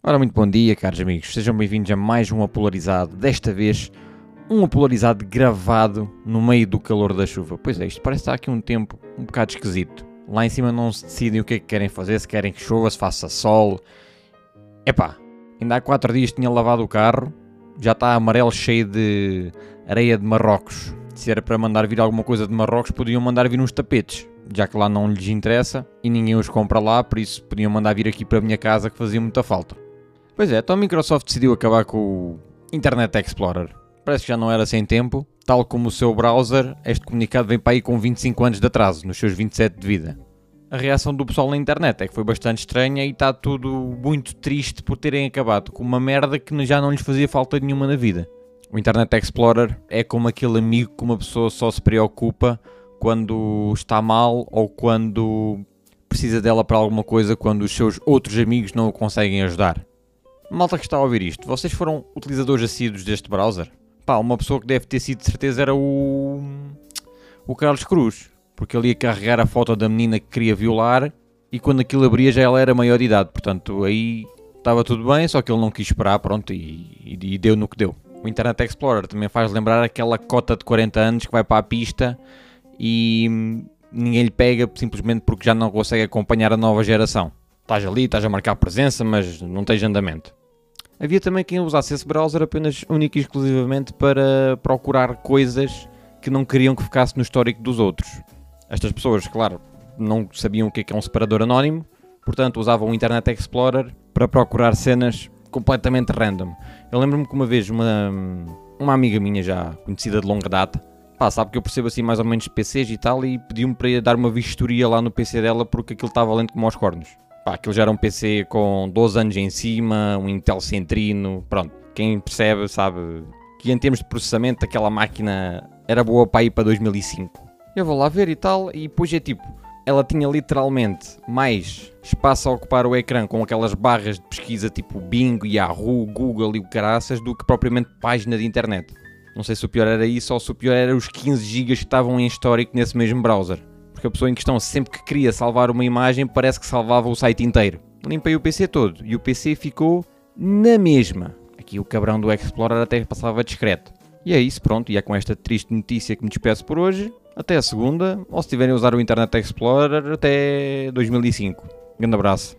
Ora, muito bom dia, caros amigos. Sejam bem-vindos a mais um Apolarizado. Desta vez, um Apolarizado gravado no meio do calor da chuva. Pois é, isto parece estar aqui um tempo um bocado esquisito. Lá em cima não se decidem o que é que querem fazer, se querem que chova, se faça sol. Epá, ainda há 4 dias tinha lavado o carro, já está amarelo cheio de areia de Marrocos. Se era para mandar vir alguma coisa de Marrocos, podiam mandar vir uns tapetes já que lá não lhes interessa e ninguém os compra lá, por isso podiam mandar vir aqui para a minha casa que fazia muita falta. Pois é, então a Microsoft decidiu acabar com o Internet Explorer. Parece que já não era sem tempo, tal como o seu browser, este comunicado vem para aí com 25 anos de atraso, nos seus 27 de vida. A reação do pessoal na internet é que foi bastante estranha e está tudo muito triste por terem acabado com uma merda que já não lhes fazia falta nenhuma na vida. O Internet Explorer é como aquele amigo que uma pessoa só se preocupa quando está mal ou quando precisa dela para alguma coisa quando os seus outros amigos não o conseguem ajudar. Malta que está a ouvir isto, vocês foram utilizadores assíduos deste browser? Pá, uma pessoa que deve ter sido de certeza era o. o Carlos Cruz, porque ele ia carregar a foto da menina que queria violar e quando aquilo abria já ela era maior de idade, portanto aí estava tudo bem, só que ele não quis esperar, pronto, e, e, deu no que deu. O Internet Explorer também faz lembrar aquela cota de 40 anos que vai para a pista e ninguém lhe pega simplesmente porque já não consegue acompanhar a nova geração. Estás ali, estás a marcar presença, mas não tens andamento. Havia também quem usasse esse browser apenas único e exclusivamente para procurar coisas que não queriam que ficasse no histórico dos outros. Estas pessoas, claro, não sabiam o que é, que é um separador anónimo, portanto usavam o Internet Explorer para procurar cenas completamente random. Eu lembro-me que uma vez uma, uma amiga minha já conhecida de longa data, pá, sabe que eu percebo assim mais ou menos PCs e tal, e pediu-me para ir dar uma vistoria lá no PC dela porque aquilo estava lento como aos cornos. Pá, aquilo já era um PC com 12 anos em cima, um Intel Centrino, pronto. Quem percebe sabe que em termos de processamento aquela máquina era boa para ir para 2005. Eu vou lá ver e tal, e depois é tipo, ela tinha literalmente mais espaço a ocupar o ecrã com aquelas barras de pesquisa tipo Bing, Yahoo, Google e o caraças do que propriamente página de internet. Não sei se o pior era isso ou se o pior era os 15 GB que estavam em histórico nesse mesmo browser porque a pessoa em questão, sempre que queria salvar uma imagem, parece que salvava o site inteiro. Limpei o PC todo e o PC ficou na mesma. Aqui o cabrão do Explorer até passava discreto. E é isso, pronto, e é com esta triste notícia que me despeço por hoje. Até a segunda, ou se tiverem a usar o Internet Explorer, até 2005. Grande abraço.